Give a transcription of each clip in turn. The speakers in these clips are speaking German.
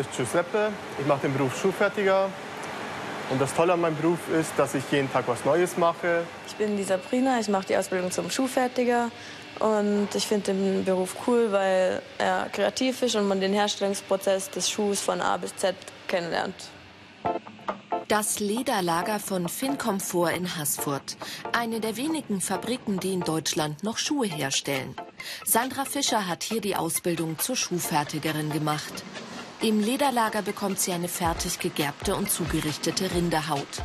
Name ist Giuseppe, ich mache den Beruf Schuhfertiger. Und das Tolle an meinem Beruf ist, dass ich jeden Tag was Neues mache. Ich bin die Sabrina, ich mache die Ausbildung zum Schuhfertiger. Und ich finde den Beruf cool, weil er kreativ ist und man den Herstellungsprozess des Schuhs von A bis Z kennenlernt. Das Lederlager von Fincomfort in Haßfurt. Eine der wenigen Fabriken, die in Deutschland noch Schuhe herstellen. Sandra Fischer hat hier die Ausbildung zur Schuhfertigerin gemacht. Im Lederlager bekommt sie eine fertig gegerbte und zugerichtete Rinderhaut.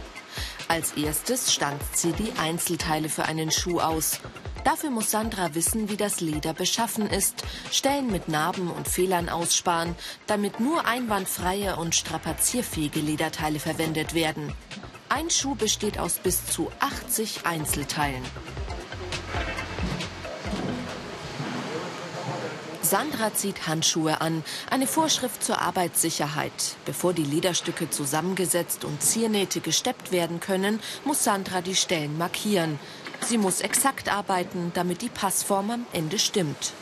Als erstes stanzt sie die Einzelteile für einen Schuh aus. Dafür muss Sandra wissen, wie das Leder beschaffen ist, Stellen mit Narben und Fehlern aussparen, damit nur einwandfreie und strapazierfähige Lederteile verwendet werden. Ein Schuh besteht aus bis zu 80 Einzelteilen. Sandra zieht Handschuhe an, eine Vorschrift zur Arbeitssicherheit. Bevor die Lederstücke zusammengesetzt und Ziernähte gesteppt werden können, muss Sandra die Stellen markieren. Sie muss exakt arbeiten, damit die Passform am Ende stimmt.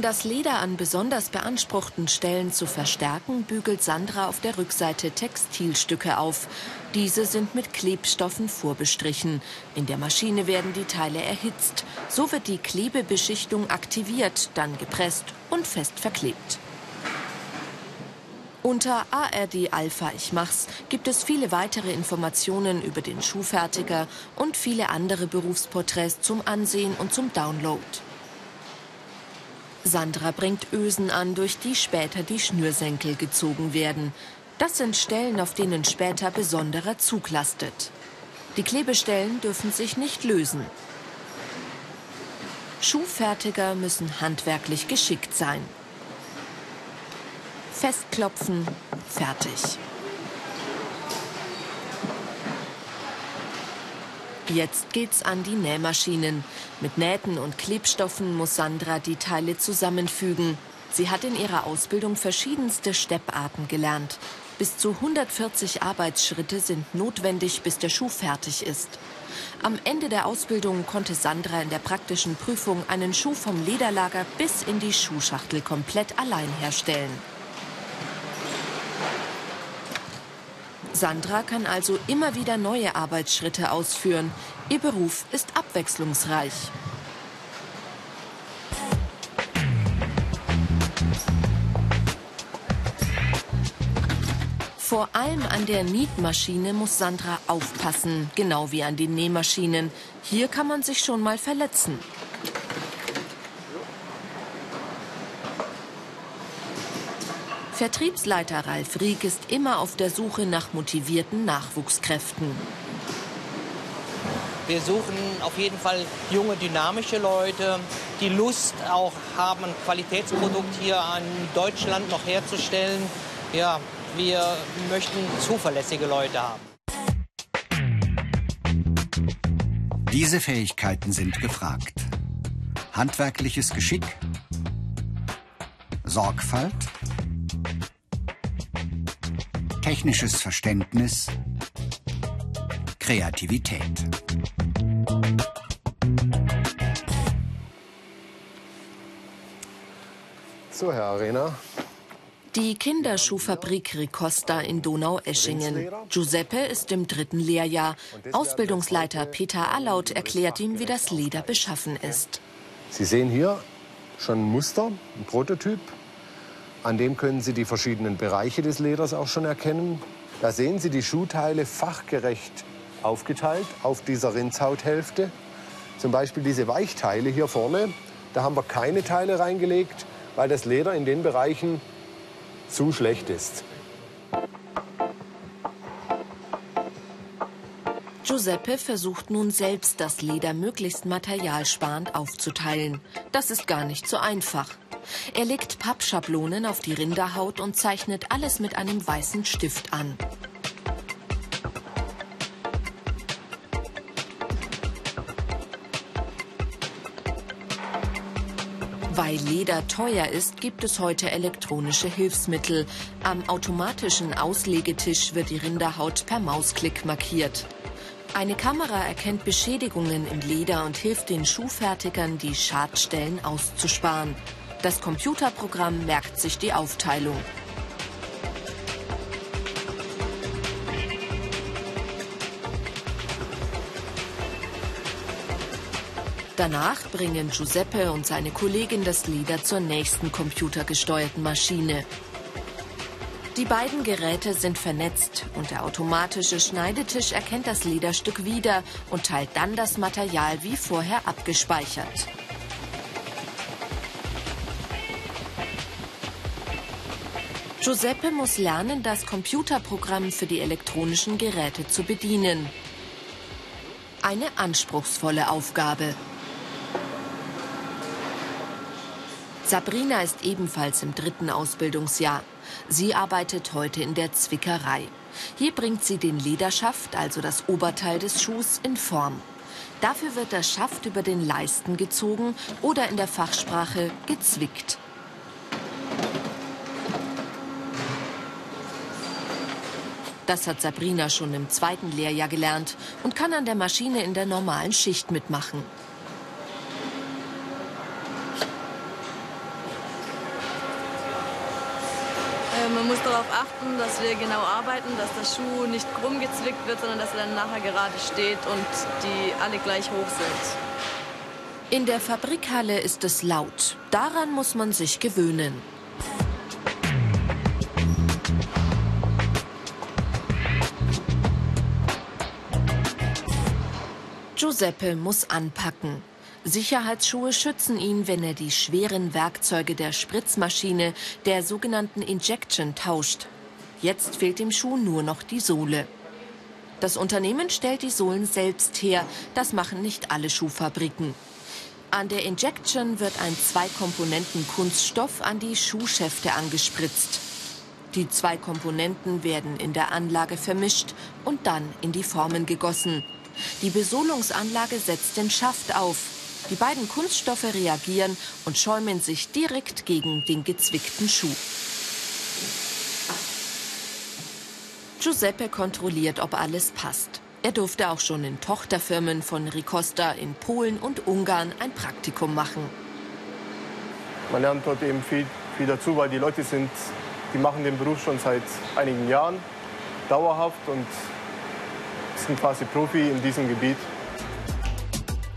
Um das Leder an besonders beanspruchten Stellen zu verstärken, bügelt Sandra auf der Rückseite Textilstücke auf. Diese sind mit Klebstoffen vorbestrichen. In der Maschine werden die Teile erhitzt. So wird die Klebebeschichtung aktiviert, dann gepresst und fest verklebt. Unter ARD Alpha Ich Mach's gibt es viele weitere Informationen über den Schuhfertiger und viele andere Berufsporträts zum Ansehen und zum Download. Sandra bringt Ösen an, durch die später die Schnürsenkel gezogen werden. Das sind Stellen, auf denen später besonderer Zug lastet. Die Klebestellen dürfen sich nicht lösen. Schuhfertiger müssen handwerklich geschickt sein. Festklopfen, fertig. Jetzt geht's an die Nähmaschinen. Mit Nähten und Klebstoffen muss Sandra die Teile zusammenfügen. Sie hat in ihrer Ausbildung verschiedenste Stepparten gelernt. Bis zu 140 Arbeitsschritte sind notwendig, bis der Schuh fertig ist. Am Ende der Ausbildung konnte Sandra in der praktischen Prüfung einen Schuh vom Lederlager bis in die Schuhschachtel komplett allein herstellen. Sandra kann also immer wieder neue Arbeitsschritte ausführen. Ihr Beruf ist abwechslungsreich. Vor allem an der Nietmaschine muss Sandra aufpassen, genau wie an den Nähmaschinen. Hier kann man sich schon mal verletzen. Vertriebsleiter Ralf Rieck ist immer auf der Suche nach motivierten Nachwuchskräften. Wir suchen auf jeden Fall junge, dynamische Leute, die Lust auch haben, ein Qualitätsprodukt hier in Deutschland noch herzustellen. Ja, wir möchten zuverlässige Leute haben. Diese Fähigkeiten sind gefragt. Handwerkliches Geschick, Sorgfalt, technisches Verständnis, Kreativität. So, Herr Arena. Die Kinderschuhfabrik Ricosta in Donaueschingen. Giuseppe ist im dritten Lehrjahr. Ausbildungsleiter Peter Allaut erklärt ihm, wie das Leder beschaffen ist. Sie sehen hier schon ein Muster, ein Prototyp. An dem können Sie die verschiedenen Bereiche des Leders auch schon erkennen. Da sehen Sie die Schuhteile fachgerecht aufgeteilt auf dieser Rindshauthälfte. Zum Beispiel diese Weichteile hier vorne, da haben wir keine Teile reingelegt, weil das Leder in den Bereichen zu schlecht ist. Giuseppe versucht nun selbst, das Leder möglichst materialsparend aufzuteilen. Das ist gar nicht so einfach. Er legt Pappschablonen auf die Rinderhaut und zeichnet alles mit einem weißen Stift an. Weil Leder teuer ist, gibt es heute elektronische Hilfsmittel. Am automatischen Auslegetisch wird die Rinderhaut per Mausklick markiert. Eine Kamera erkennt Beschädigungen im Leder und hilft den Schuhfertigern, die Schadstellen auszusparen. Das Computerprogramm merkt sich die Aufteilung. Danach bringen Giuseppe und seine Kollegin das Leder zur nächsten computergesteuerten Maschine. Die beiden Geräte sind vernetzt und der automatische Schneidetisch erkennt das Lederstück wieder und teilt dann das Material wie vorher abgespeichert. Giuseppe muss lernen, das Computerprogramm für die elektronischen Geräte zu bedienen. Eine anspruchsvolle Aufgabe. Sabrina ist ebenfalls im dritten Ausbildungsjahr. Sie arbeitet heute in der Zwickerei. Hier bringt sie den Lederschaft, also das Oberteil des Schuhs, in Form. Dafür wird der Schaft über den Leisten gezogen oder in der Fachsprache gezwickt. Das hat Sabrina schon im zweiten Lehrjahr gelernt und kann an der Maschine in der normalen Schicht mitmachen. man muss darauf achten, dass wir genau arbeiten, dass der Schuh nicht krumm gezwickt wird, sondern dass er dann nachher gerade steht und die alle gleich hoch sind. In der Fabrikhalle ist es laut. Daran muss man sich gewöhnen. Giuseppe muss anpacken. Sicherheitsschuhe schützen ihn, wenn er die schweren Werkzeuge der Spritzmaschine, der sogenannten Injection, tauscht. Jetzt fehlt dem Schuh nur noch die Sohle. Das Unternehmen stellt die Sohlen selbst her. Das machen nicht alle Schuhfabriken. An der Injection wird ein Zwei-Komponenten-Kunststoff an die Schuhschäfte angespritzt. Die zwei Komponenten werden in der Anlage vermischt und dann in die Formen gegossen. Die Besohlungsanlage setzt den Schaft auf. Die beiden Kunststoffe reagieren und schäumen sich direkt gegen den gezwickten Schuh. Giuseppe kontrolliert, ob alles passt. Er durfte auch schon in Tochterfirmen von Ricosta in Polen und Ungarn ein Praktikum machen. Man lernt dort eben viel, viel dazu, weil die Leute sind, die machen den Beruf schon seit einigen Jahren dauerhaft und sind quasi Profi in diesem Gebiet.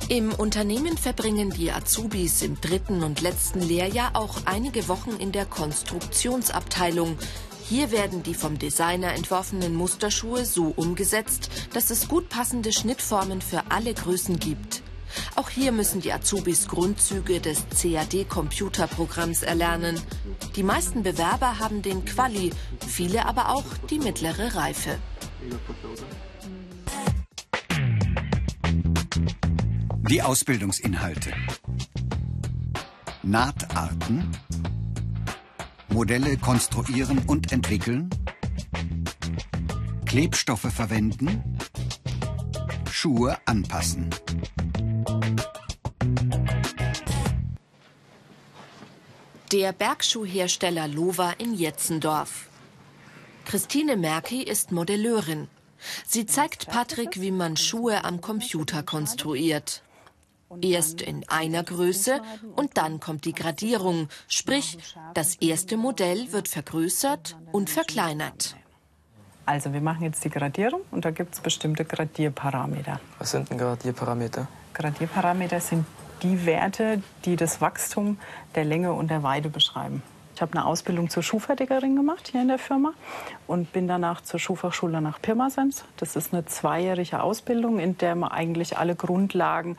Im Unternehmen verbringen die Azubis im dritten und letzten Lehrjahr auch einige Wochen in der Konstruktionsabteilung. Hier werden die vom Designer entworfenen Musterschuhe so umgesetzt, dass es gut passende Schnittformen für alle Größen gibt. Auch hier müssen die Azubis Grundzüge des CAD-Computerprogramms erlernen. Die meisten Bewerber haben den Quali, viele aber auch die mittlere Reife. Die Ausbildungsinhalte. Nahtarten. Modelle konstruieren und entwickeln. Klebstoffe verwenden. Schuhe anpassen. Der Bergschuhhersteller Lova in Jetzendorf. Christine Merki ist Modelleurin. Sie zeigt Patrick, wie man Schuhe am Computer konstruiert. Erst in einer Größe und dann kommt die Gradierung, sprich das erste Modell wird vergrößert und verkleinert. Also wir machen jetzt die Gradierung und da gibt es bestimmte Gradierparameter. Was sind denn Gradierparameter? Gradierparameter sind die Werte, die das Wachstum der Länge und der Weite beschreiben. Ich habe eine Ausbildung zur Schuhfertigerin gemacht hier in der Firma und bin danach zur Schuhfachschule nach Pirmasens. Das ist eine zweijährige Ausbildung, in der man eigentlich alle Grundlagen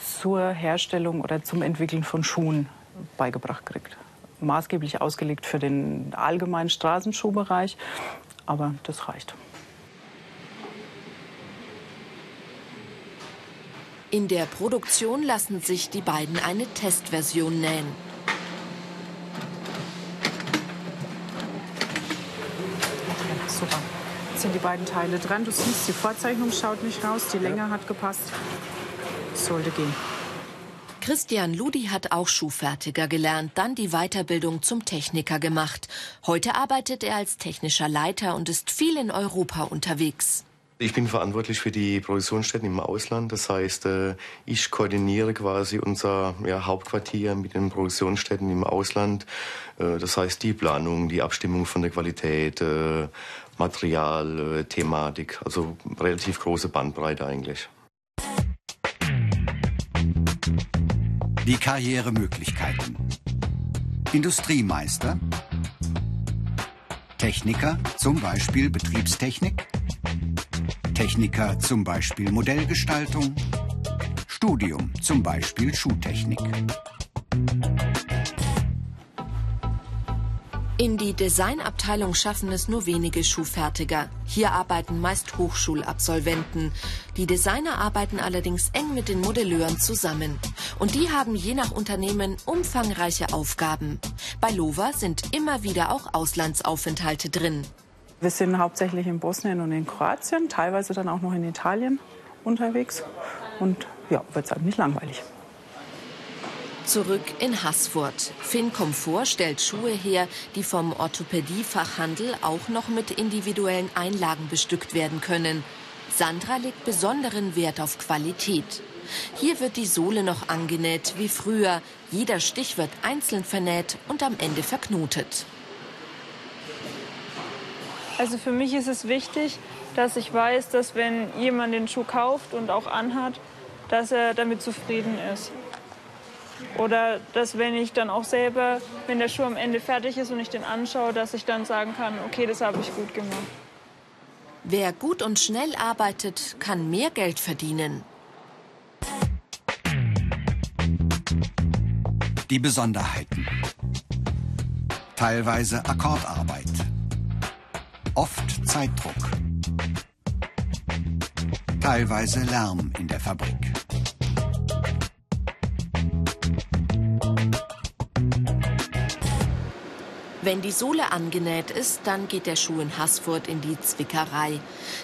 zur Herstellung oder zum Entwickeln von Schuhen beigebracht kriegt. Maßgeblich ausgelegt für den allgemeinen Straßenschuhbereich, aber das reicht. In der Produktion lassen sich die beiden eine Testversion nähen. Super. Jetzt sind die beiden Teile dran. Du siehst, die Vorzeichnung schaut nicht raus, die Länge hat gepasst. Sollte gehen. Christian Ludi hat auch Schuhfertiger gelernt, dann die Weiterbildung zum Techniker gemacht. Heute arbeitet er als technischer Leiter und ist viel in Europa unterwegs. Ich bin verantwortlich für die Produktionsstätten im Ausland. Das heißt, äh, ich koordiniere quasi unser ja, Hauptquartier mit den Produktionsstätten im Ausland. Äh, das heißt, die Planung, die Abstimmung von der Qualität, äh, Material, Thematik. Also relativ große Bandbreite eigentlich. Die Karrieremöglichkeiten. Industriemeister. Techniker, zum Beispiel Betriebstechnik. Techniker, zum Beispiel Modellgestaltung. Studium, zum Beispiel Schuhtechnik. In die Designabteilung schaffen es nur wenige Schuhfertiger. Hier arbeiten meist Hochschulabsolventen. Die Designer arbeiten allerdings eng mit den Modelleuren zusammen. Und die haben je nach Unternehmen umfangreiche Aufgaben. Bei Lova sind immer wieder auch Auslandsaufenthalte drin. Wir sind hauptsächlich in Bosnien und in Kroatien, teilweise dann auch noch in Italien unterwegs. Und ja, wird es halt nicht langweilig. Zurück in Haßfurt. Finn Komfort stellt Schuhe her, die vom Orthopädiefachhandel auch noch mit individuellen Einlagen bestückt werden können. Sandra legt besonderen Wert auf Qualität. Hier wird die Sohle noch angenäht wie früher. Jeder Stich wird einzeln vernäht und am Ende verknotet. Also für mich ist es wichtig, dass ich weiß, dass wenn jemand den Schuh kauft und auch anhat, dass er damit zufrieden ist. Oder dass wenn ich dann auch selber, wenn der Schuh am Ende fertig ist und ich den anschaue, dass ich dann sagen kann, okay, das habe ich gut gemacht. Wer gut und schnell arbeitet, kann mehr Geld verdienen. Die Besonderheiten. Teilweise Akkordarbeit. Oft Zeitdruck. Teilweise Lärm in der Fabrik. Wenn die Sohle angenäht ist, dann geht der Schuh in Haßfurt in die Zwickerei.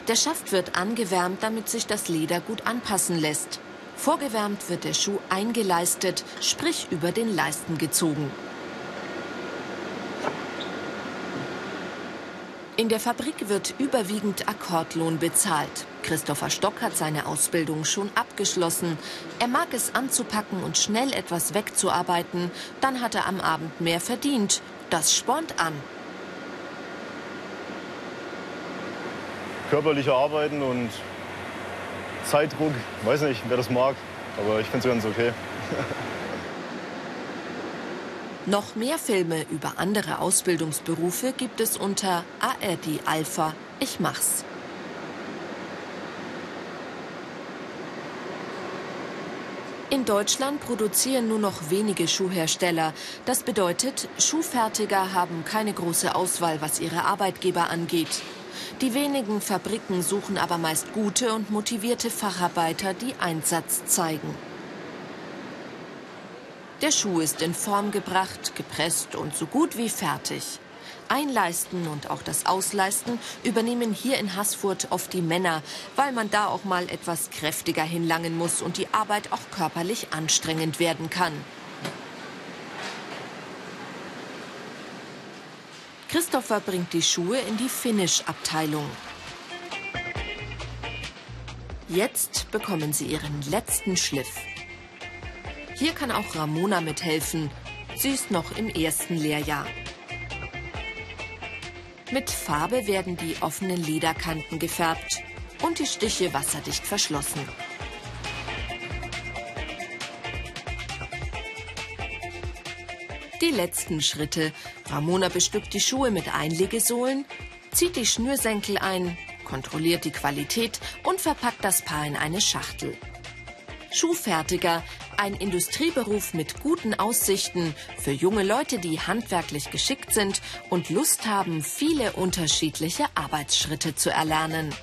Der Schaft wird angewärmt, damit sich das Leder gut anpassen lässt. Vorgewärmt wird der Schuh eingeleistet, sprich über den Leisten gezogen. In der Fabrik wird überwiegend Akkordlohn bezahlt. Christopher Stock hat seine Ausbildung schon abgeschlossen. Er mag es anzupacken und schnell etwas wegzuarbeiten. Dann hat er am Abend mehr verdient. Das spornt an. Körperliche Arbeiten und Zeitdruck, weiß nicht, wer das mag, aber ich finde es ganz okay. Noch mehr Filme über andere Ausbildungsberufe gibt es unter ARD Alpha. Ich mach's. In Deutschland produzieren nur noch wenige Schuhhersteller. Das bedeutet, Schuhfertiger haben keine große Auswahl, was ihre Arbeitgeber angeht. Die wenigen Fabriken suchen aber meist gute und motivierte Facharbeiter, die Einsatz zeigen. Der Schuh ist in Form gebracht, gepresst und so gut wie fertig. Einleisten und auch das Ausleisten übernehmen hier in Haßfurt oft die Männer, weil man da auch mal etwas kräftiger hinlangen muss und die Arbeit auch körperlich anstrengend werden kann. Christopher bringt die Schuhe in die Finish-Abteilung. Jetzt bekommen sie ihren letzten Schliff. Hier kann auch Ramona mithelfen. Sie ist noch im ersten Lehrjahr. Mit Farbe werden die offenen Lederkanten gefärbt und die Stiche wasserdicht verschlossen. Die letzten Schritte. Ramona bestückt die Schuhe mit Einlegesohlen, zieht die Schnürsenkel ein, kontrolliert die Qualität und verpackt das Paar in eine Schachtel. Schuhfertiger, ein Industrieberuf mit guten Aussichten für junge Leute, die handwerklich geschickt sind und Lust haben, viele unterschiedliche Arbeitsschritte zu erlernen.